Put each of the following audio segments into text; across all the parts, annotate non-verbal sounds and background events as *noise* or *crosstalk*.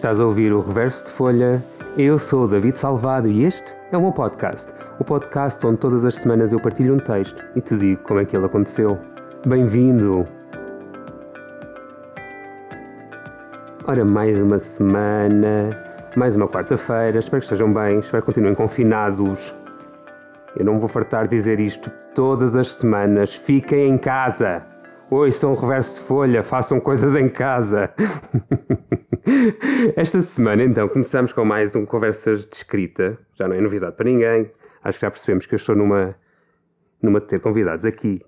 Estás a ouvir o Reverso de Folha. Eu sou o David Salvado e este é o meu podcast. O podcast onde todas as semanas eu partilho um texto e te digo como é que ele aconteceu. Bem-vindo! Ora, mais uma semana, mais uma quarta-feira. Espero que estejam bem, espero que continuem confinados. Eu não vou fartar dizer isto todas as semanas. Fiquem em casa! Oi, são reverso de folha, façam coisas em casa. *laughs* Esta semana, então, começamos com mais um Conversas de Escrita. Já não é novidade para ninguém. Acho que já percebemos que eu estou numa, numa de ter convidados aqui.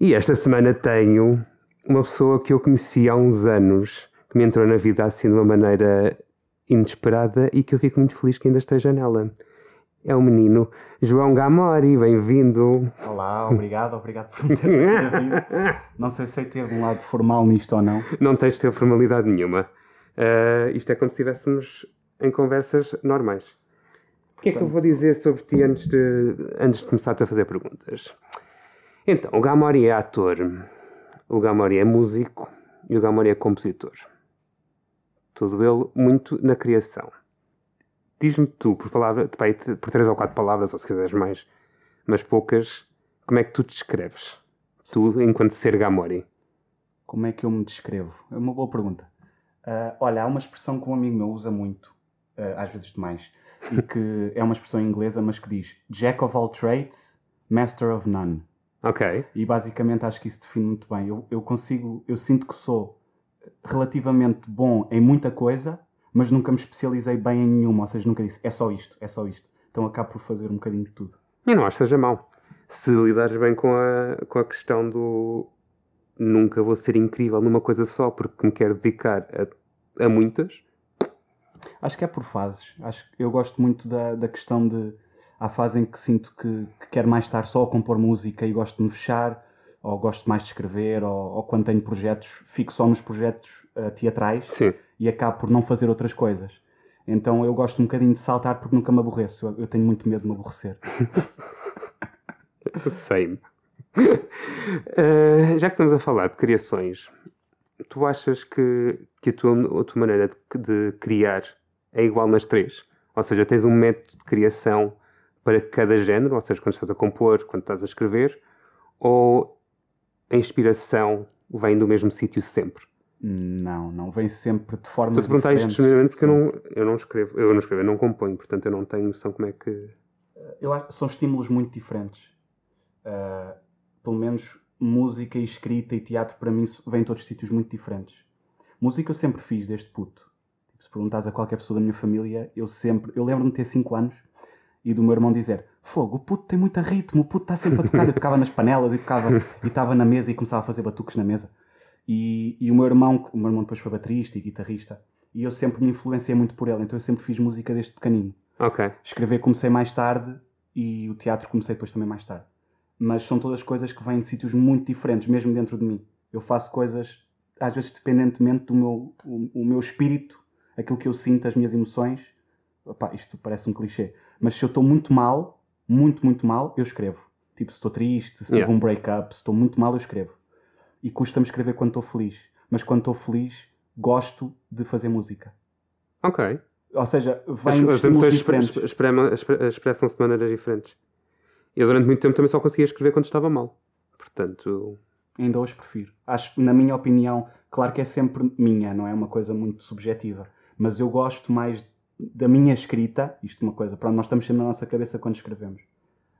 E esta semana tenho uma pessoa que eu conheci há uns anos, que me entrou na vida assim de uma maneira inesperada e que eu fico muito feliz que ainda esteja nela é o menino João Gamori, bem-vindo. Olá, obrigado, obrigado por me ter vindo. *laughs* Não sei se ter um lado formal nisto ou não. Não tens de ter formalidade nenhuma. Uh, isto é como se estivéssemos em conversas normais. O que é que eu vou dizer sobre ti antes de, antes de começar-te a fazer perguntas? Então, o Gamori é ator, o Gamori é músico e o Gamori é compositor. Tudo ele muito na criação. Diz-me tu, por palavra, por três ou quatro palavras, ou se quiseres mais, mas poucas, como é que tu te descreves? Tu, enquanto ser Gamori. Como é que eu me descrevo? É uma boa pergunta. Uh, olha, há uma expressão que um amigo meu usa muito, uh, às vezes demais, e que *laughs* é uma expressão inglesa, mas que diz Jack of all trades, master of none. Ok. E basicamente acho que isso define muito bem. Eu, eu consigo, eu sinto que sou relativamente bom em muita coisa, mas nunca me especializei bem em nenhuma, ou seja, nunca disse é só isto, é só isto. Então acabo por fazer um bocadinho de tudo. Eu não acho que seja mau. Se lidares bem com a, com a questão do nunca vou ser incrível numa coisa só porque me quero dedicar a, a muitas. Acho que é por fases. Acho eu gosto muito da, da questão de há fase em que sinto que, que quero mais estar só a compor música e gosto de me fechar, ou gosto mais de escrever, ou, ou quando tenho projetos, fico só nos projetos uh, teatrais. Sim e acabo por não fazer outras coisas. Então eu gosto um bocadinho de saltar porque nunca me aborreço. Eu, eu tenho muito medo de me aborrecer. *laughs* Same. Uh, *laughs* já que estamos a falar de criações, tu achas que, que a, tua, a tua maneira de, de criar é igual nas três? Ou seja, tens um método de criação para cada género, ou seja, quando estás a compor, quando estás a escrever, ou a inspiração vem do mesmo sítio sempre? Não, não vem sempre de forma Estou a perguntar isto porque eu não, eu não escrevo, eu não escrevo, eu não componho, portanto eu não tenho noção como é que. Eu acho que são estímulos muito diferentes. Uh, pelo menos música e escrita e teatro para mim vêm todos sítios muito diferentes. Música eu sempre fiz desde puto. Tipo, se perguntares a qualquer pessoa da minha família, eu sempre. Eu lembro-me de ter 5 anos e do meu irmão dizer: Fogo, o puto tem muito ritmo, o puto está sempre a tocar. Eu tocava nas panelas e tocava e estava na mesa e começava a fazer batuques na mesa. E, e o meu irmão, o meu irmão depois foi baterista e guitarrista, e eu sempre me influenciei muito por ele, então eu sempre fiz música desde pequenino. Ok. Escrever comecei mais tarde e o teatro comecei depois também mais tarde. Mas são todas coisas que vêm de sítios muito diferentes, mesmo dentro de mim. Eu faço coisas, às vezes dependentemente do meu, o, o meu espírito, aquilo que eu sinto, as minhas emoções. Opa, isto parece um clichê. Mas se eu estou muito mal, muito, muito mal, eu escrevo. Tipo, se estou triste, se tive yeah. um break-up, se estou muito mal, eu escrevo e custa-me escrever quando estou feliz. Mas quando estou feliz, gosto de fazer música. Ok. Ou seja, vem de estímulos diferentes. Expressam-se de maneiras diferentes. Eu durante muito tempo também só conseguia escrever quando estava mal. Portanto... Ainda hoje prefiro. Acho, na minha opinião, claro que é sempre minha, não é uma coisa muito subjetiva. Mas eu gosto mais da minha escrita, isto é uma coisa, pronto, nós estamos sempre na nossa cabeça quando escrevemos.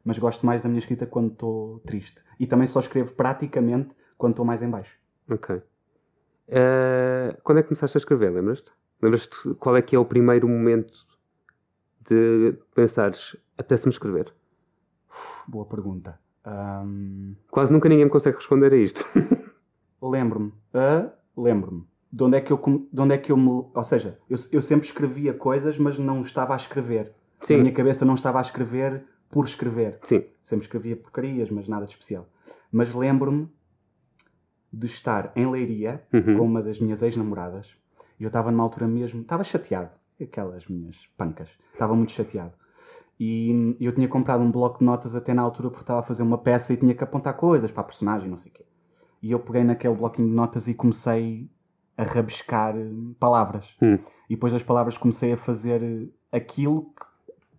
Mas gosto mais da minha escrita quando estou triste. E também só escrevo praticamente quando estou mais em baixo. Ok. Uh, quando é que começaste a escrever, lembras-te? Lembras-te qual é que é o primeiro momento de pensares, apetece-me escrever? Boa pergunta. Um... Quase nunca ninguém me consegue responder a isto. *laughs* lembro-me. Uh, lembro-me. De onde é que eu, de onde é que eu me... Ou seja, eu, eu sempre escrevia coisas, mas não estava a escrever. Sim. A minha cabeça não estava a escrever por escrever. Sim. Sempre escrevia porcarias, mas nada de especial. Mas lembro-me de estar em Leiria uhum. com uma das minhas ex-namoradas e eu estava numa altura mesmo, estava chateado, aquelas minhas pancas, estava muito chateado. E eu tinha comprado um bloco de notas até na altura porque estava a fazer uma peça e tinha que apontar coisas para a personagem, não sei o quê. E eu peguei naquele bloquinho de notas e comecei a rabiscar eh, palavras. Hum. E depois das palavras comecei a fazer eh, aquilo que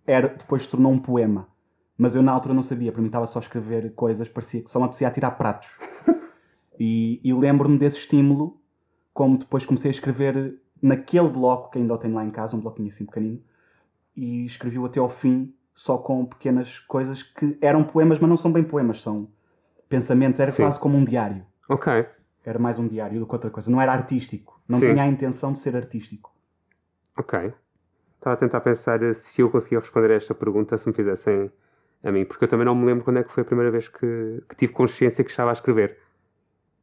era, depois se tornou um poema. Mas eu na altura não sabia, para mim estava só a escrever coisas, parecia que só me apetecia a tirar pratos. *laughs* e, e lembro-me desse estímulo, como depois comecei a escrever naquele bloco que ainda o tenho lá em casa, um bloquinho assim pequenino, e escrevi-o até ao fim, só com pequenas coisas que eram poemas, mas não são bem poemas, são pensamentos, era Sim. quase como um diário. Ok. Era mais um diário do que outra coisa. Não era artístico. Não Sim. tinha a intenção de ser artístico. Ok. Estava a tentar pensar se eu conseguia responder a esta pergunta se me fizessem a mim, porque eu também não me lembro quando é que foi a primeira vez que, que tive consciência que estava a escrever.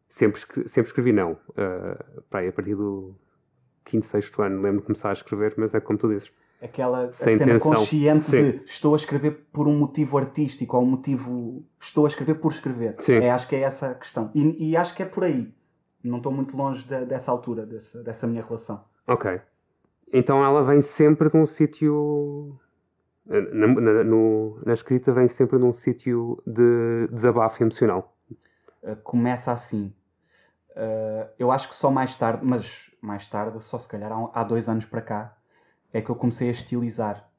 Sempre, sempre escrevi não. Uh, pá, aí, a partir do quinto, sexto ano lembro de começar a escrever, mas é como tu dizes. Aquela Sem cena intenção. consciente Sim. de estou a escrever por um motivo artístico ou um motivo. Estou a escrever por escrever. Sim. É, acho que é essa a questão. E, e acho que é por aí. Não estou muito longe de- dessa altura, dessa, dessa minha relação. Ok. Então ela vem sempre de um sítio. Na, na- no- na escrita vem sempre de um sítio de desabafo emocional. Uh, começa assim. Uh, eu acho que só mais tarde, mas mais tarde, só se calhar há, há dois anos para cá, é que eu comecei a estilizar.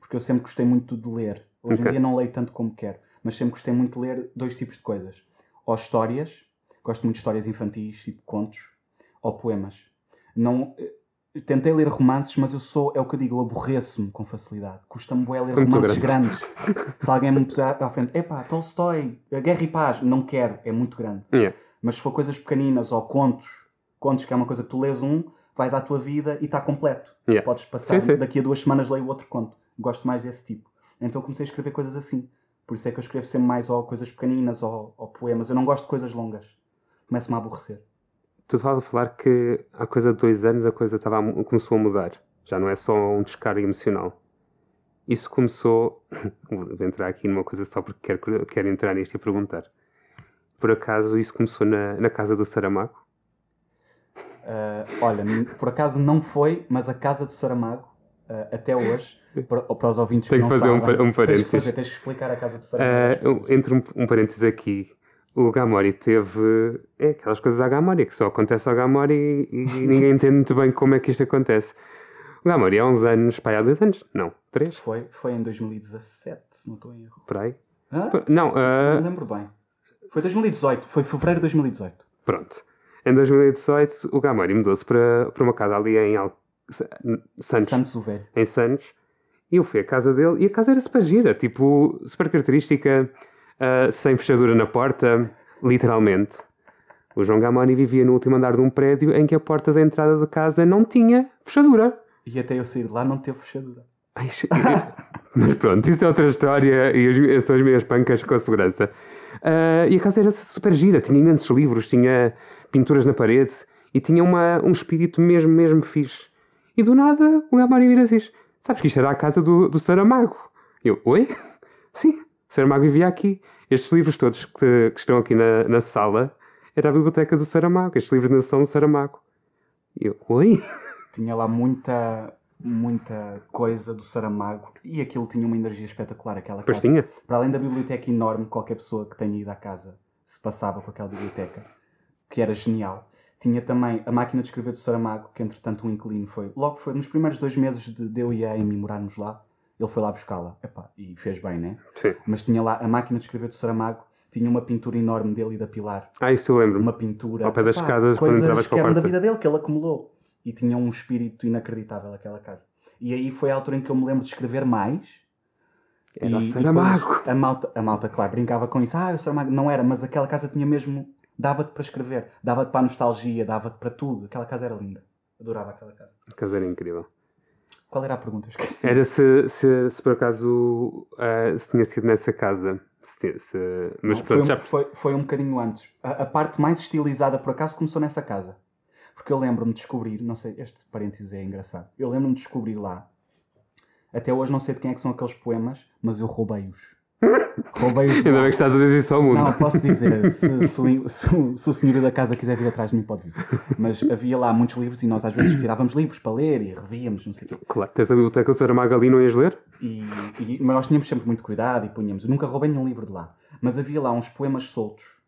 Porque eu sempre gostei muito de ler. Hoje Ok. em dia não leio tanto como quero, mas sempre gostei muito de ler dois tipos de coisas. Ou histórias, gosto muito de histórias infantis, tipo contos, ou poemas. Não, eh, tentei ler romances, mas eu sou, é o que eu digo, eu aborreço-me com facilidade. Custa-me bué ler Muito romances grande. grandes. Se alguém me puser à frente, epá, Tolstói, Guerra e Paz, não quero, é muito grande. Yeah. Mas se for coisas pequeninas ou contos, contos que é uma coisa que tu lês um, vais à tua vida e está completo. Yeah. Podes passar, Sim, sim. daqui a duas semanas leio outro conto. Gosto mais desse tipo. Então comecei a escrever coisas assim. Por isso é que eu escrevo sempre mais ou coisas pequeninas ou, ou poemas. Eu não gosto de coisas longas. Começo-me a aborrecer. Tu estavas a falar que há coisa de dois anos a coisa estava a começou a mudar. Já não é só um descarga emocional. Isso começou. *laughs* Vou entrar aqui numa coisa só porque quero, quero entrar nisto e perguntar. Por acaso isso começou na, na casa do Saramago? Ah, olha, por acaso não foi, mas a casa do Saramago, ah, até hoje, para, para os ouvintes Tenho que que não fazer um sabem, um tens, que parênteses. fazer, tens que explicar a casa do Saramago. pessoas. entre um, um parênteses aqui, o Gamori teve. É aquelas coisas à Gamori que só acontece ao Gamori e, e *laughs* ninguém entende muito bem como é que isto acontece. O Gamori há uns anos, pá, há dois anos? Não, três? Foi, foi em 2017, se não estou em erro. Por aí? Hã? Não, ah, Não me lembro bem. Foi 2018, foi fevereiro de 2018. Pronto. Em 2018, o Gamori mudou-se para, para uma casa ali em Al... Sa- Santos, Santos do Velho. em Santos. E eu fui à casa dele e a casa era super gira, tipo, super característica, ah, sem fechadura na porta, literalmente. O João Gamori vivia no último andar de um prédio em que a porta da entrada da casa não tinha fechadura. E até eu sair de lá não teve fechadura. *laughs* Mas pronto, isso é outra história e as- são as minhas pancas com a segurança. Ah, e a casa era super gira, tinha imensos livros, tinha pinturas na parede e tinha uma, um espírito mesmo, mesmo fixe. E do nada o Gamari vira assim: Sabes que isto era a casa do, do Saramago? Eu, oi? Sim, Saramago vivia aqui. Estes livros todos que, que estão aqui na, na sala era a biblioteca do Saramago. Estes livros ainda são do Saramago. Eu, oi? Tinha lá muita, muita coisa do Saramago e aquilo tinha uma energia espetacular, aquela Pois casa. tinha. Para além da biblioteca enorme, qualquer pessoa que tenha ido à casa se passava com aquela biblioteca, que era genial. Tinha também a máquina de escrever do Saramago, que entretanto um inquilino foi. Logo foi, nos primeiros dois meses de, de eu e a Amy morarmos lá, ele foi lá buscá-la. E fez bem, né? Sim. Mas tinha lá a máquina de escrever do Saramago, tinha uma pintura enorme dele e da Pilar. Ah, isso eu lembro-me. Uma pintura. Ao pé das epá, escadas, quando coisas entravas para que o eram da vida dele, que ele acumulou. E tinha um espírito inacreditável aquela casa. E aí foi a altura em que eu me lembro de escrever mais. Era e, e Saramago. depois a malta, a malta, claro, brincava com isso. Ah, o Saramago não era, mas aquela casa tinha mesmo. Dava-te para escrever, dava-te para a nostalgia, dava-te para tudo. Aquela casa era linda. Adorava aquela casa. A casa era incrível. Qual era a pergunta? Esqueci. Era se, se, se por acaso ah, se tinha sido nessa casa. Se, se- mas Não, pronto, foi, um, já foi, foi um bocadinho antes. A, a parte mais estilizada, por acaso, começou nessa casa. Porque eu lembro-me de descobrir, não sei, este parênteses é engraçado. Eu lembro-me de descobrir lá. Até hoje não sei de quem é que são aqueles poemas, mas eu roubei-os. Roubei-os. Ainda bem que estás a dizer isso ao mundo. Não, posso dizer, se, se o, se se o senhor da casa quiser vir atrás de mim, pode vir. Mas havia lá muitos livros e nós às vezes tirávamos livros para ler e revíamos, não sei o quê. Claro, tens a biblioteca do Saramago ali, não ias ler? E, e- mas nós tínhamos sempre muito cuidado e punhamos. Eu nunca roubei nenhum livro de lá. Mas havia lá uns poemas soltos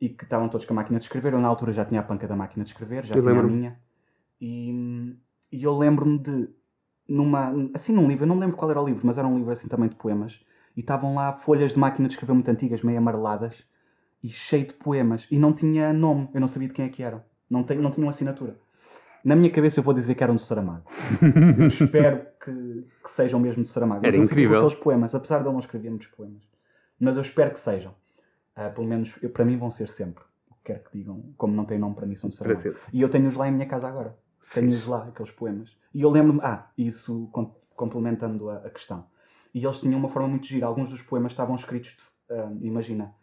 e que estavam todos com a máquina de escrever. Eu na altura já tinha a panca da máquina de escrever, já Eu tinha a minha. E, e eu lembro-me de, numa, assim num livro, eu não me lembro qual era o livro, mas era um livro assim também de poemas, e estavam lá folhas de máquina de escrever muito antigas, meio amareladas, e cheio de poemas, e não tinha nome, eu não sabia de quem é que eram, não, não tinham assinatura. Na minha cabeça eu vou dizer que eram do Saramago. *laughs* Eu espero que, que sejam mesmo de Saramago. Mas Era eu fiquei com incrível. aqueles poemas, apesar de ele não escrever muitos poemas. Mas eu espero que sejam. Ah, pelo menos eu- para mim vão ser sempre. O que quer que digam, como não tem nome para mim, são de Saramago. Para ser. E eu tenho-os lá em minha casa agora. Tenho-os lá, aqueles poemas. E eu lembro-me, ah, isso com- complementando a, a questão. E eles tinham uma forma muito gira. Alguns dos poemas estavam escritos, ah, imagina,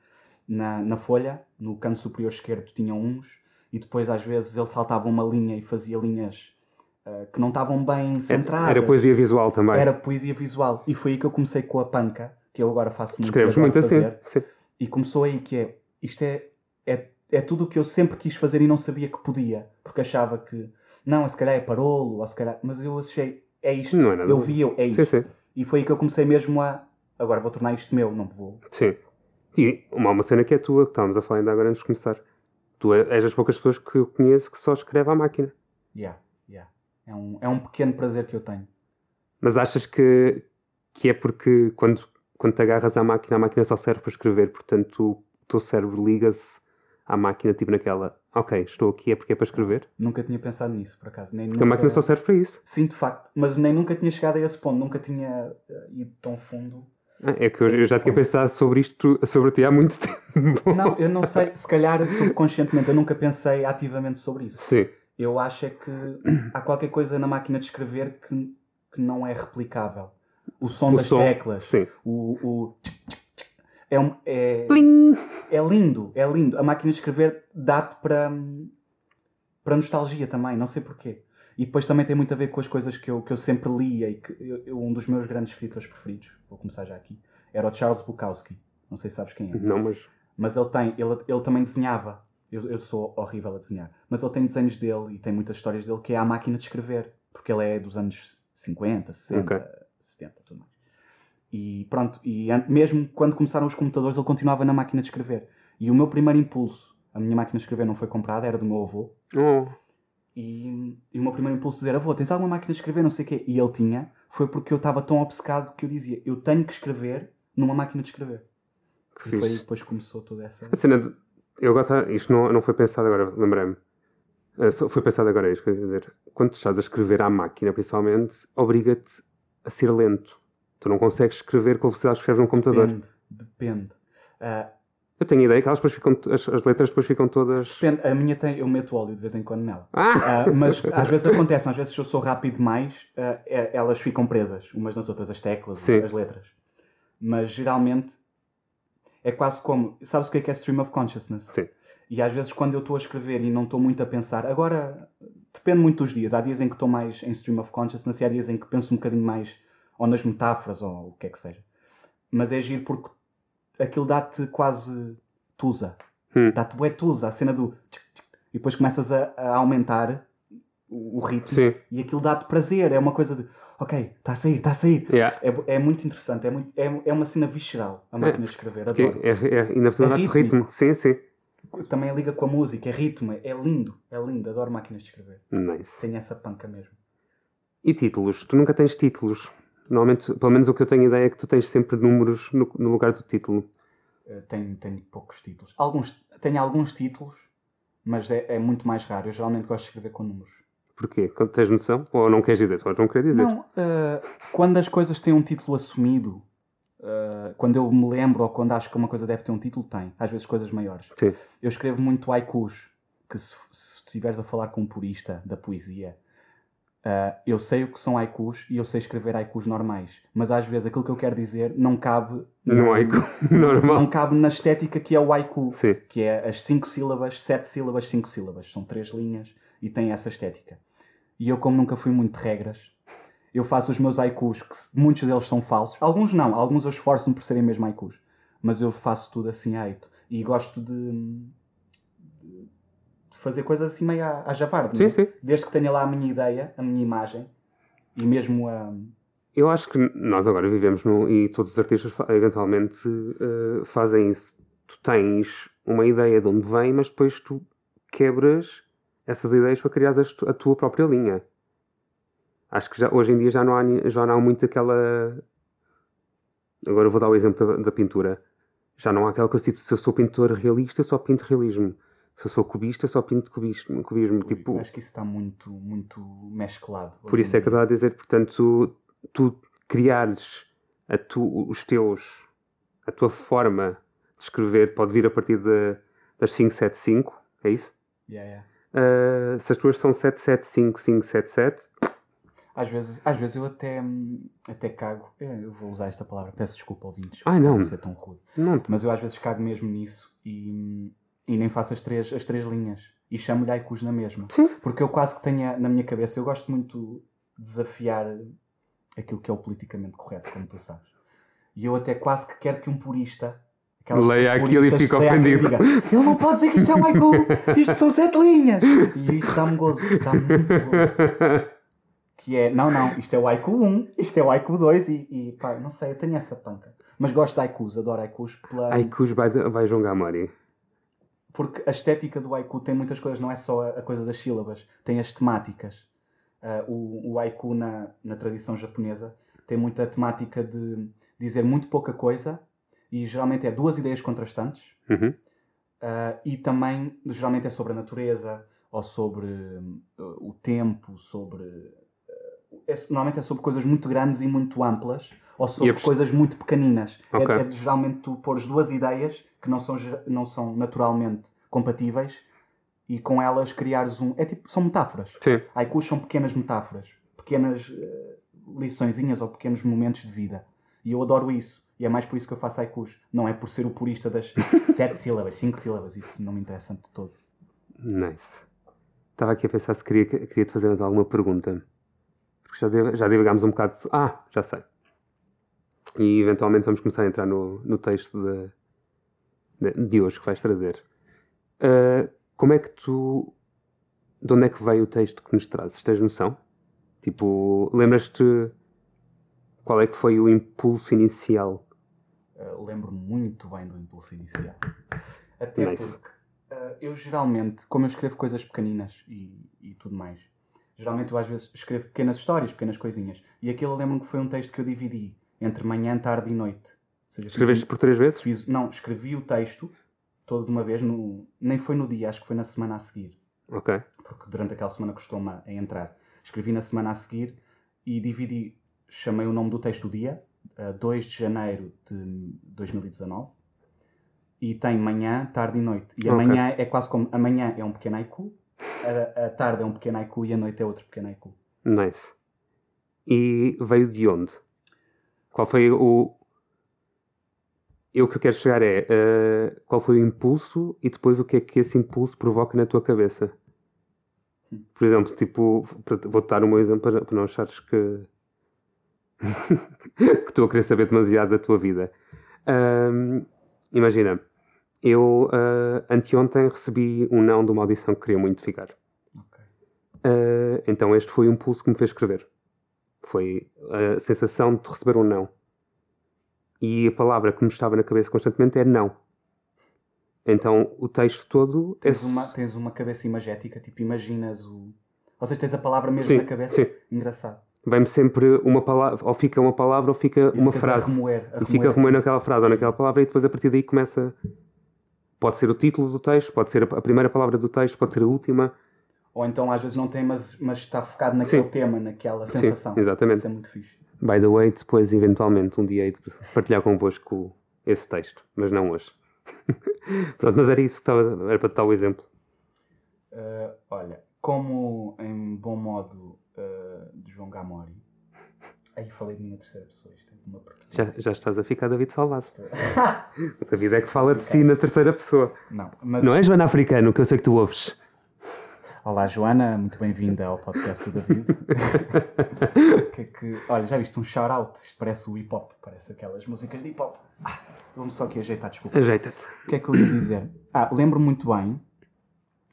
na, na folha, no canto superior esquerdo tinham uns, e depois às vezes ele saltava uma linha e fazia linhas ah, que não estavam bem centradas. Era poesia visual também. Era poesia visual. E foi aí que eu comecei com a panca, que eu agora faço muito. Escreves muito assim. fazer. Sim. E começou aí que é, isto é, é, é tudo o que eu sempre quis fazer e não sabia que podia, porque achava que, não, se calhar é parolo, ou se calhar, mas eu achei, é isto, Não é nada eu vi, eu, é isto. Sim, sim. E foi aí que eu comecei mesmo a, agora vou tornar isto meu, não vou. Sim. E uma, uma cena que é tua, que estávamos a falar ainda agora antes de começar. Tu é- és das poucas pessoas que eu conheço que só escreve à máquina. Yeah, yeah. É, um, é um pequeno prazer que eu tenho. Mas achas que, que é porque quando, quando te agarras à máquina, a máquina só serve para escrever, portanto o teu cérebro liga-se à máquina, tipo naquela, ok, estou aqui é porque é para escrever? Nunca tinha pensado nisso, por acaso. Nem Porque a nunca... máquina só serve para isso. Sim, de facto, mas nem nunca tinha chegado a esse ponto, nunca tinha eh, ido tão fundo. Ah, É que eu, eu já tinha pensado sobre isto, sobre ti há muito *laughs* tempo. Não, eu não sei, se calhar subconscientemente, eu nunca pensei ativamente sobre isso. Sim. Eu acho é que há qualquer coisa na máquina de escrever que, que não é replicável. O som O das som, teclas, sim. o, o é, um- é, é lindo, é lindo. A máquina de escrever dá-te para, para nostalgia também, não sei porquê. E depois também tem muito a ver com as coisas que eu, que eu sempre lia e que eu- um dos meus grandes escritores preferidos, vou começar já aqui, era o Charles Bukowski. Não sei se sabes quem é. Não, mas Mas ele tem, ele, ele também desenhava. Eu, eu sou horrível a desenhar. Mas ele tem desenhos dele e tem muitas histórias dele que é a máquina de escrever. Porque ele é dos anos 50, 60, Ok. 70, tudo mais. E pronto, e mesmo quando começaram os computadores, ele continuava na máquina de escrever. E o meu primeiro impulso, a minha máquina de escrever não foi comprada, era do meu avô. oh, E, e o meu primeiro impulso dizer, avô, tens alguma máquina de escrever, não sei o quê. E ele tinha, foi porque eu estava tão obcecado que eu dizia, eu tenho que escrever numa máquina de escrever. que E foi fixe. depois que começou toda essa... A cena de. Eu agora. Isto não, não foi pensado agora, lembrei-me. Só foi pensado agora, é isto que eu ia dizer. Quando tu estás a escrever à máquina, principalmente, obriga-te a ser lento. Tu não consegues escrever com a velocidade que escreves num computador. Depende, depende. Ah, Eu tenho ideia que elas depois ficam. As, as letras depois ficam todas. depende. A minha tem, eu meto óleo de vez em quando nela. Ah! Ah, mas às vezes acontece, às vezes se eu sou rápido demais, ah, é- elas ficam presas umas nas outras, as teclas, Sim. as letras. Mas geralmente é quase como. Sabes o que é que é stream of consciousness? Sim. E às vezes quando eu estou a escrever e não estou muito a pensar, agora depende muito dos dias. Há dias em que estou mais em stream of consciousness e há dias em que penso um bocadinho mais ou nas metáforas ou o que é que seja. Mas é giro porque aquilo dá-te quase tusa. Hum. Dá-te bué tusa, a cena do tchic, tchic, e depois começas a, a aumentar o, o ritmo Sim. e aquilo dá-te prazer. É uma coisa de ok, está a sair, está a sair. Yeah. É, é muito interessante, é, muito, é, é uma cena visceral a máquina de escrever. Adoro. é, é, É dá-te rítmico. ritmo. Sim, sim. Também liga com a música, é ritmo, é lindo, é lindo, adoro máquinas de escrever. Nice. Tenho essa panca mesmo. E títulos? Tu nunca tens títulos. Normalmente, pelo menos o que eu tenho ideia é que tu tens sempre números no, no lugar do título. Eh, tenho, tenho poucos títulos. Alguns, tenho alguns títulos, mas é, é muito mais raro. Eu geralmente gosto de escrever com números. Porquê? Quando tens noção? Ou não queres dizer? Só não querer dizer. Não, eh, quando as coisas têm um título assumido, eh, quando eu me lembro ou quando acho que uma coisa deve ter um título, tem. Às vezes coisas maiores. Sim. Eu escrevo muito haikus, que se, se estiveres a falar com um purista da poesia, ah, eu sei o que são haikus e eu sei escrever haikus normais, mas às vezes aquilo que eu quero dizer não cabe na- é *laughs* normal. não cabe na estética que é o haiku, Sim. que é as cinco sílabas, sete sílabas, cinco sílabas, são três linhas e tem essa estética. E eu, como nunca fui muito de regras, eu faço os meus haikus, que muitos deles são falsos, alguns não, alguns eu esforço-me por serem mesmo haikus, mas eu faço tudo assim a eito. E gosto de, de fazer coisas assim meio à, à javarde, Sim, não é? sim. desde que tenha lá a minha ideia, a minha imagem e mesmo a. Eu acho que nós agora vivemos no, e todos os artistas eventualmente eh, fazem isso. Tu tens uma ideia de onde vem, mas depois tu quebras essas ideias para criar a tua própria linha. Acho que já, hoje em dia já não há, já não há muito aquela. Agora vou dar o exemplo da, da pintura. Já não há aquela coisa tipo, se eu sou pintor realista, só pinto realismo. Se eu sou cubista, só pinto cubismo. cubismo tipo... Acho que isso está muito, muito mesclado. Por isso é que eu estava a dizer, portanto, tu, tu criares a tu, os teus, a tua forma de escrever pode vir a partir de, das 575, é isso? Yeah, yeah. Uh, se as tuas são 775, 577. Às vezes, às vezes eu até, até cago. Eu vou usar esta palavra, peço desculpa, ouvintes. Ai, não. ser tão rude. Não. Mas eu às vezes cago mesmo nisso e, e nem faço as três, as três linhas. E chamo-lhe haikus na mesma. Sim. Porque eu quase que tenho na minha cabeça, eu gosto muito de desafiar aquilo que é o politicamente correto, como tu sabes. E eu até quase que quero que um purista leia aquilo e fica ofendido. Diga, ele não pode dizer que isto é um haiku, isto são sete linhas. E isso dá-me gozo, dá-me muito gozo. *laughs* Que é, não, não, isto é o haiku 1, isto é o haiku 2 e, e pá, não sei, eu tenho essa panca. Mas gosto de haikus, adoro haikus pela... Haikus vai, vai João Gamori. Porque a estética do haiku tem muitas coisas, não é só a, a coisa das sílabas, tem as temáticas. Uh, o, o haiku na, na tradição japonesa tem muita temática de dizer muito pouca coisa e geralmente é duas ideias contrastantes uhum. uh, e também geralmente é sobre a natureza ou sobre uh, o tempo, sobre é, normalmente é sobre coisas muito grandes e muito amplas ou sobre coisas muito pequeninas. É, okay. É, é geralmente tu pôres duas ideias que não são, não são naturalmente compatíveis e com elas criares um. É tipo, são metáforas. Sim. Haikus são pequenas metáforas, pequenas uh, liçõezinhas ou pequenos momentos de vida. E eu adoro isso. E é mais por isso que eu faço haikus. Não é por ser o purista das *laughs* sete sílabas, cinco sílabas. Isso não me interessa de todo. Nice. Estava aqui a pensar se queria, queria te fazer mais alguma pergunta. Porque já, já divagámos um bocado. De... Ah, já sei. E eventualmente vamos começar a entrar no, no texto de, de, de hoje que vais trazer. Uh, como é que tu. De onde é que veio o texto que nos trazes? Tens noção? Tipo, lembras-te qual é que foi o impulso inicial? Uh, Lembro-me muito bem do impulso inicial. Até nice. porque uh, eu geralmente, como eu escrevo coisas pequeninas e, e tudo mais, geralmente eu às vezes escrevo pequenas histórias, pequenas coisinhas. E aquilo eu lembro-me que foi um texto que eu dividi entre manhã, tarde e noite. Seja, Escreveste por três vezes? Fiz, não, escrevi o texto todo de uma vez, no, nem foi no dia, acho que foi na semana a seguir. Ok. Porque durante aquela semana custou-me a entrar. Escrevi na semana a seguir e dividi, chamei o nome do texto o dia, uh, 2 de janeiro de 2019, e tem manhã, tarde e noite. E amanhã okay. é quase como, amanhã é um pequeno haiku, a, a tarde é um pequeno haiku e a noite é outro pequeno haiku. Nice. E veio de onde? Qual foi o, eu o que eu quero chegar é uh, qual foi o impulso e depois o que é que esse impulso provoca na tua cabeça. Por exemplo, tipo, vou-te dar um meu exemplo para, para não achares que *laughs* que estou a querer saber demasiado da tua vida. Um, imagina, eu uh, anteontem recebi um não de uma audição que queria muito ficar. Okay. Uh, então este foi o impulso que me fez escrever. Foi a sensação de receber um não. E a palavra que me estava na cabeça constantemente é não. Então o texto todo. Tens, é... uma, tens uma cabeça imagética, tipo, imaginas o. Ou seja, tens a palavra mesmo sim, na cabeça. Sim. Engraçado. Vem-me sempre uma palavra, ou fica uma palavra ou fica e uma frase. A remoer, a e fica a remoer naquela frase ou naquela palavra e depois a partir daí começa. Pode ser o título do texto, pode ser a primeira palavra do texto, pode ser a última. Ou então às vezes não tem, mas, mas está focado naquele sim. tema, naquela sensação. Sim, exatamente. Isso é muito fixe. By the way, depois, eventualmente, um dia hei de partilhar convosco esse texto, mas não hoje. *laughs* Pronto, mas era isso que estava, era para te dar o exemplo. Uh, olha, como em bom modo uh, de João Gamori, aí falei de minha terceira pessoa, isto é uma já, já estás a ficar David Salvado. *laughs* o David é que fala de si na terceira pessoa. Não, mas... não é Joana Africano, que eu sei que tu ouves. Olá Joana, muito bem-vinda ao podcast do David. *laughs* que, é que, olha, já viste um shout-out? Isto parece o hip-hop, parece aquelas músicas de hip-hop. Ah, Vou-me só aqui ajeitar, desculpa. Ajeita-te. O que é que eu ia dizer? Ah, lembro muito bem,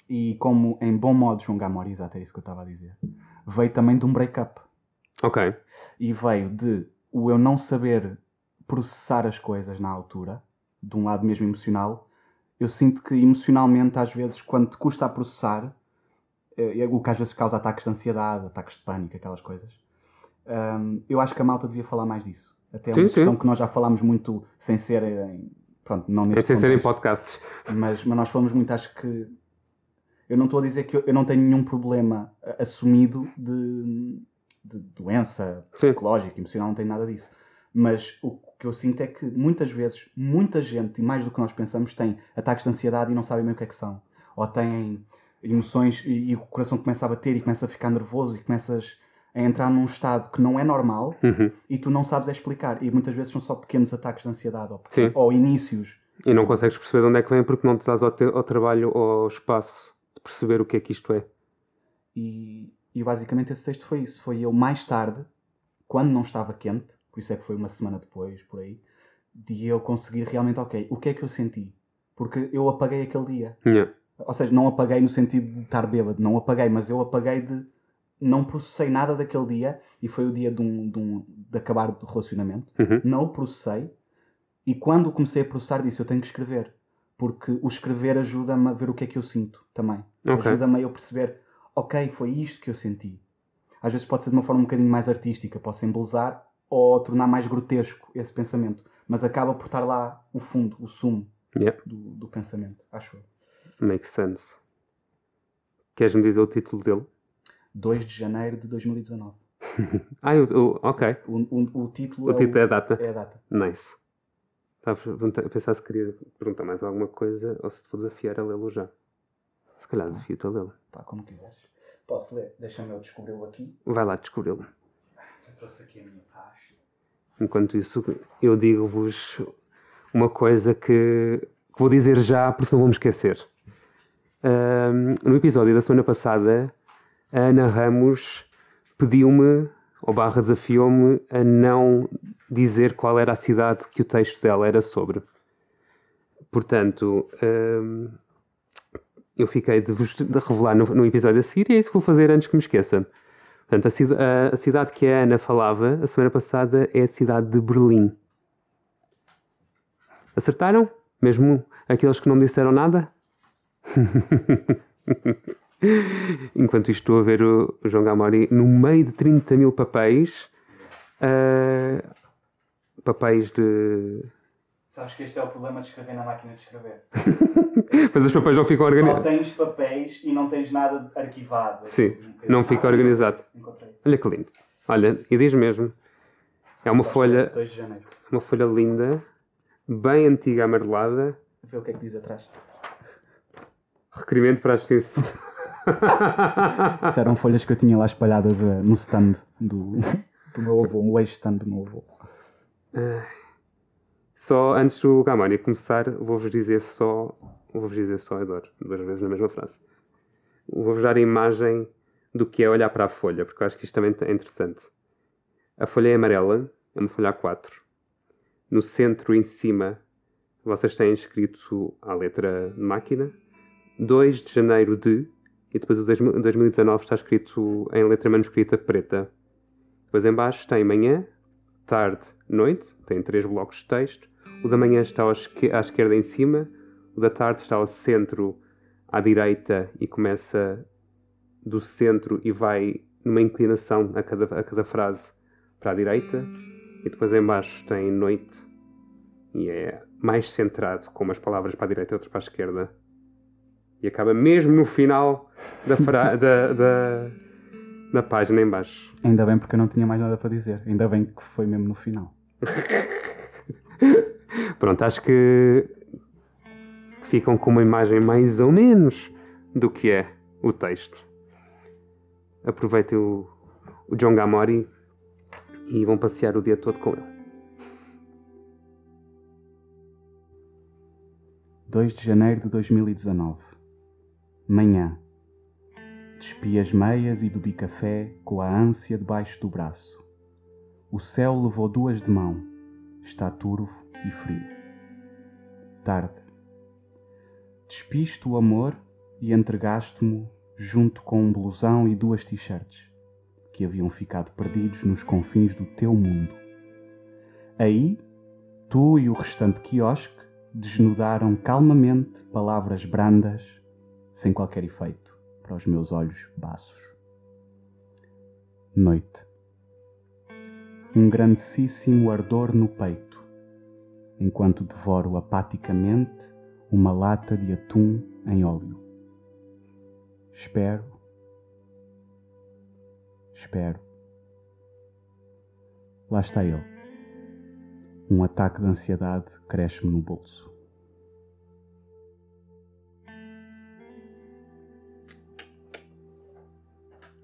e como em bom modo João Gamori, exato, é isso que eu estava a dizer, veio também de um break-up. Ok. E veio de o eu não saber processar as coisas na altura, de um lado mesmo emocional, eu sinto que emocionalmente, às vezes, quando te custa a processar, eh, é o que às vezes causa ataques de ansiedade, ataques de pânico, aquelas coisas. Um, eu acho que a malta devia falar mais disso. Até é uma Sim, questão sim. que nós já falámos muito sem ser em, pronto, não É neste sem serem contexto, podcasts. mas, mas nós falamos muito, acho que eu não estou a dizer que eu, eu não tenho nenhum problema eh, assumido de, de doença Sim. psicológica, emocional, não tenho nada disso. Mas o que eu sinto é que muitas vezes, muita gente, e mais do que nós pensamos, tem ataques de ansiedade e não sabem bem o que é que são. Ou têm emoções e, e o coração começa a bater e começa a ficar nervoso e começas a entrar num estado que não é normal Uhum. e tu não sabes explicar. E muitas vezes são só pequenos ataques de ansiedade ou, Sim. ou inícios. E não consegues perceber de onde é que vem porque não te dás ao, te- ao trabalho ou ao espaço de perceber o que é que isto é. E, e basicamente esse texto foi isso. Foi eu mais tarde, quando não estava quente, por isso é que foi uma semana depois, por aí, de eu conseguir realmente, ok, o que é que eu senti? Porque eu apaguei aquele dia. Yeah. Ou seja, não apaguei no sentido de estar bêbado, não apaguei, mas eu apaguei de. Não processei nada daquele dia e foi o dia de, um, de, um- de acabar do relacionamento. Uhum. Não o processei e quando comecei a processar disse eu tenho que escrever. Porque o escrever ajuda-me a ver o que é que eu sinto também. Ok. Ajuda-me a eu perceber, ok, foi isto que eu senti. Às vezes pode ser de uma forma um bocadinho mais artística, posso embelezar ou tornar mais grotesco esse pensamento. Mas acaba por estar lá o fundo, o sumo Yeah. do, do pensamento, acho eu. Makes sense. Queres-me dizer o título dele? 2 de janeiro de 2019. *laughs* Ah, eu, eu- ok. O, o, o título, O é, título é a data. é a data. Nice. Estava a pensar se queria perguntar mais alguma coisa ou se te vou desafiar a lê-lo já. Se calhar desafio-te a lê-lo. Pá, como quiseres. Posso ler? Deixa-me eu descobri-lo aqui. Vai lá descobri-lo. Eu trouxe aqui a minha pasta. Enquanto isso, eu digo-vos uma coisa que, que vou dizer já, porque senão vou-me esquecer. Ahm, no episódio da semana passada, a Ana Ramos pediu-me, ou barra desafiou-me, a não dizer qual era a cidade que o texto dela era sobre. Portanto, ahm, eu fiquei de vos revelar no, no episódio a seguir e é isso que vou fazer antes que me esqueça. Portanto, a, a- cidade que a Ana falava a semana passada é a cidade de Berlim. Acertaram? Mesmo aqueles que não disseram nada? *laughs* Enquanto isto estou a ver o João Gamori no meio de 30 mil papéis, ah, papéis de. Sabes que este é o problema de escrever na máquina de escrever. *laughs* Mas os papéis não ficam Só organizados. tens papéis e não tens nada arquivado. Sim, Um não fica Ah, organizado. Encontrei. Olha que lindo. Olha, e diz mesmo. É uma folha, 2 de janeiro. uma folha linda, bem antiga, amarelada. Vê o que é que diz atrás. Requerimento para a justiça. Isso eram folhas que eu tinha lá espalhadas eh, no stand do, *laughs* do meu avô, um ex-stand do meu avô. Só antes do Gamani começar, vou-vos dizer só. Vou-vos dizer só, adoro, duas vezes na mesma frase. Vou-vos dar a imagem do que é olhar para a folha, porque eu acho que isto também é interessante. A folha é amarela, é uma folha A4. No centro, em cima, vocês têm escrito a letra máquina 2 de janeiro de, e depois o 2000 2019 está escrito em letra manuscrita preta. Depois em baixo tem manhã, tarde, noite, tem três blocos de texto. O da manhã está esque- à esquerda em cima, o da tarde está ao centro à direita e começa do centro e vai numa inclinação a cada, a cada frase para a direita. E depois em baixo tem noite e é mais centrado, com umas palavras para a direita e outras para a esquerda. E acaba mesmo no final da, fra- *laughs* da, da, da página em baixo. Ainda bem porque eu não tinha mais nada para dizer. Ainda bem que foi mesmo no final. *laughs* Pronto, acho que ficam com uma imagem mais ou menos do que é o texto. Aproveitem o, o John Gamori e vão passear o dia todo com ele. 2 de janeiro de 2019. Manhã. Despi as meias e bebi café com a ânsia debaixo do braço. O céu levou duas de mão. Está turvo e frio. Tarde. Despiste o amor e entregaste-mo junto com um blusão e duas t-shirts que haviam ficado perdidos nos confins do teu mundo. Aí, tu e o restante quiosque desnudaram calmamente palavras brandas, sem qualquer efeito, para os meus olhos baços. Noite. Um grandíssimo ardor no peito, enquanto devoro apaticamente uma lata de atum em óleo. Espero. Espero. Lá está ele. Um ataque de ansiedade cresce-me no bolso.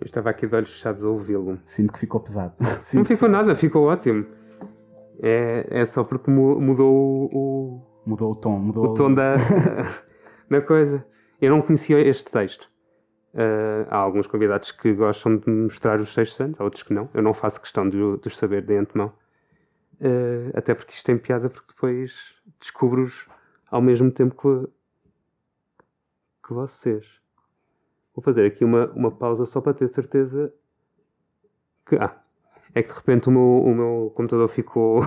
Eu estava aqui de olhos fechados a ouvi-lo. Sinto que ficou pesado. Não Sinto que ficou nada, ficou ótimo. É, é só porque mu- mudou o, mudou o tom. Mudou o tom da, *laughs* *laughs* da coisa. Eu não conhecia este texto. Ah, há alguns convidados que gostam de mostrar os textos antes, há outros que não. Eu não faço questão de, os saber de antemão. Ah, até porque isto tem piada, porque depois descubro-os ao mesmo tempo que, que vocês. Vou fazer aqui uma, uma pausa só para ter certeza que. Ah, é que de repente o meu, o meu computador ficou.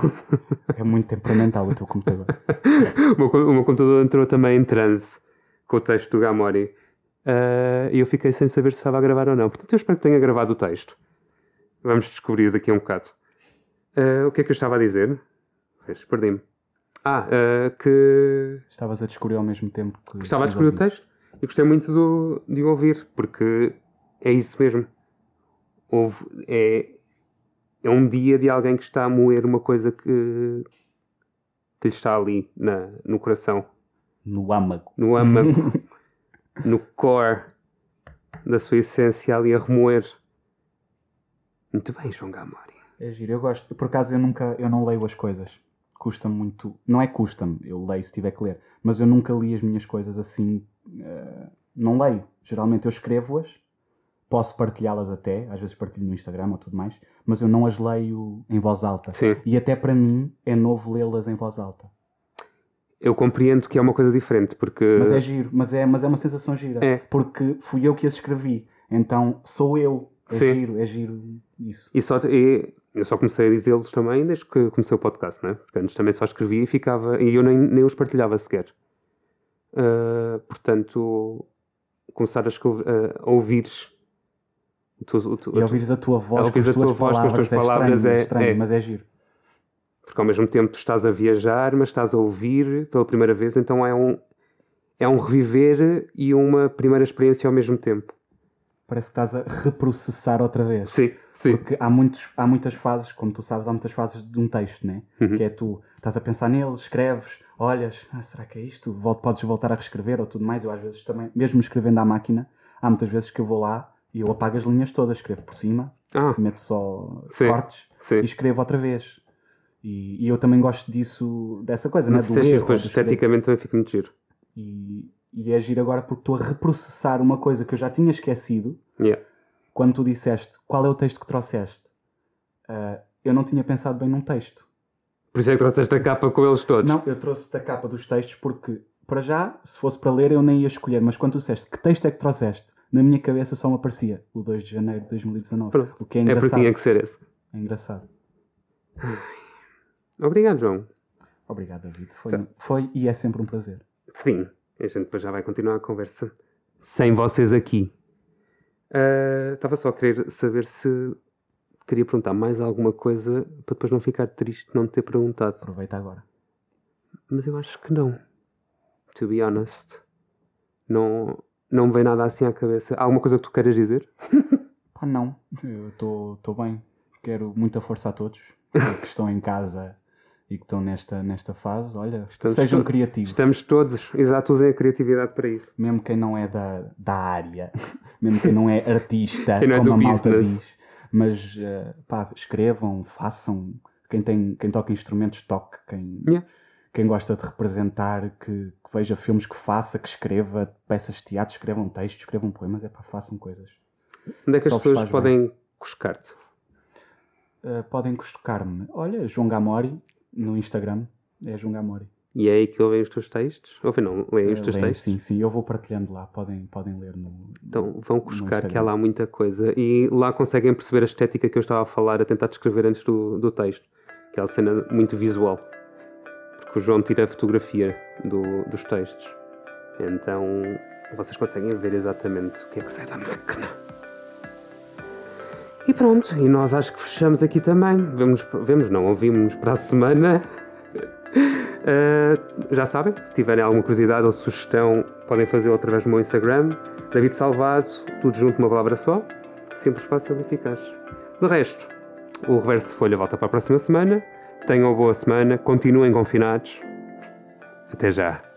É muito temperamental o teu computador. *laughs* o, meu, o meu computador entrou também em transe com o texto do Gamori. Ah, E eu fiquei sem saber se estava a gravar ou não. Portanto, eu espero que tenha gravado o texto. Vamos descobrir daqui a um bocado. Ah, o que é que eu estava a dizer? Perdi-me. Ah, ah, que Estavas a descobrir ao mesmo tempo que. Estava a que descobrir o texto e gostei muito do, de o ouvir, porque é isso mesmo. Houve, é, é um dia de alguém que está a moer uma coisa que, que lhe está ali na, no coração, No âmago. no âmago, *laughs* no core da sua essência ali a remoer. Muito bem, João Gamori. É giro, eu gosto. Por acaso eu nunca, eu não leio as coisas. Custa-me muito. Não é custa-me, eu leio se tiver que ler. Mas eu nunca li as minhas coisas assim. eh, não leio. Geralmente eu escrevo-as, posso partilhá-las até, às vezes partilho no Instagram ou tudo mais, mas eu não as leio em voz alta. Sim. E até para mim é novo lê-las em voz alta. Eu compreendo que é uma coisa diferente, porque Mas é giro, mas é, mas é uma sensação gira. É. Porque fui eu que as escrevi. Então sou eu. É Sim. giro, é giro isso. E só, e eu só comecei a dizê-los também desde que comecei o podcast, né? Porque antes também só escrevia e ficava. E eu nem, nem os partilhava sequer. Ah, portanto, começar a, escrever, a ouvires. Tu- tu- E ouvires a tua voz, a com as tuas tua voz com as palavras, tuas é palavras estranho, é, é- estranho, é. mas é giro. Porque ao mesmo tempo tu estás a viajar, mas estás a ouvir pela primeira vez, então é um, é um reviver e uma primeira experiência ao mesmo tempo. Parece que estás a reprocessar outra vez. Sim, sim. Porque há, muitos, há muitas fases, como tu sabes, há muitas fases de um texto, né? Uhum. Que é tu estás a pensar nele, escreves, olhas, ah, será que é isto? Podes voltar a reescrever ou tudo mais. Eu às vezes também, mesmo escrevendo à máquina, há muitas vezes que eu vou lá e eu apago as linhas todas, escrevo por cima, Ah, meto só Sim, cortes sim. e escrevo outra vez. E, e eu também gosto disso, dessa coisa, né? mas Do isso é giro, erro, depois do esteticamente também fica muito giro. E, e é giro agora porque estou a reprocessar uma coisa que eu já tinha esquecido Yeah. quando tu disseste qual é o texto que trouxeste. Ah, eu não tinha pensado bem num texto. Por isso é que trouxeste a capa com eles todos. Não, eu trouxe da capa dos textos porque, para já, se fosse para ler, eu nem ia escolher. Mas quando tu disseste que texto é que trouxeste, na minha cabeça só me aparecia o 2 de janeiro de 2019. Pronto. O que é É porque engraçado. tinha que ser esse. É engraçado. Obrigado, João. Obrigado, David. Foi, Tá. foi e é sempre um prazer. Sim, a gente depois já vai continuar a conversa sem vocês aqui. Ah, Estava só a querer saber se queria perguntar mais alguma coisa para depois não ficar triste de não ter perguntado. Aproveita agora. Mas eu acho que não. To be honest. Não, não me vem nada assim à cabeça. Há alguma coisa que tu queiras dizer? *laughs* Pá, não. Eu estou bem. Quero muita força a todos que estão em casa e que estão nesta, nesta fase. Olha, Estamos sejam criativos. Estamos todos, exato, usem a criatividade para isso. Mesmo quem não é da, da área, *laughs* mesmo quem não é artista, não é como a malta business. diz. Mas eh, pá, escrevam, façam. Quem, tem, quem toca instrumentos, toque. Quem, Yeah. Quem gosta de representar, que, que veja filmes que faça, que escreva peças de teatro, escrevam textos, escrevam poemas. É pá, façam coisas. Onde é que Só as pessoas podem cuscar-te? Eh, podem costucar-me. Olha, João Gamori no Instagram. É João Gamori. E é aí que ouvem os teus textos? Ouvem não, leem os Eh, teus textos? Sim, sim. Eu vou partilhando lá. Podem, podem ler no. Então vão buscar que há lá muita coisa e lá conseguem perceber a estética que eu estava a falar, a tentar descrever antes do, do texto. Aquela cena muito visual. O João tira a fotografia do, dos textos. Então vocês conseguem ver exatamente o que é que sai da máquina. E pronto, e nós acho que fechamos aqui também. Vemos, vemos não, ouvimos para a semana. Uh, *laughs* já sabem, se tiverem alguma curiosidade ou sugestão, podem fazer através do meu Instagram. David Salvado, tudo junto numa palavra só. Simples, fácil e eficaz. De resto, o Reverso Folha volta para a próxima semana. Tenham boa semana, continuem confinados. Até já.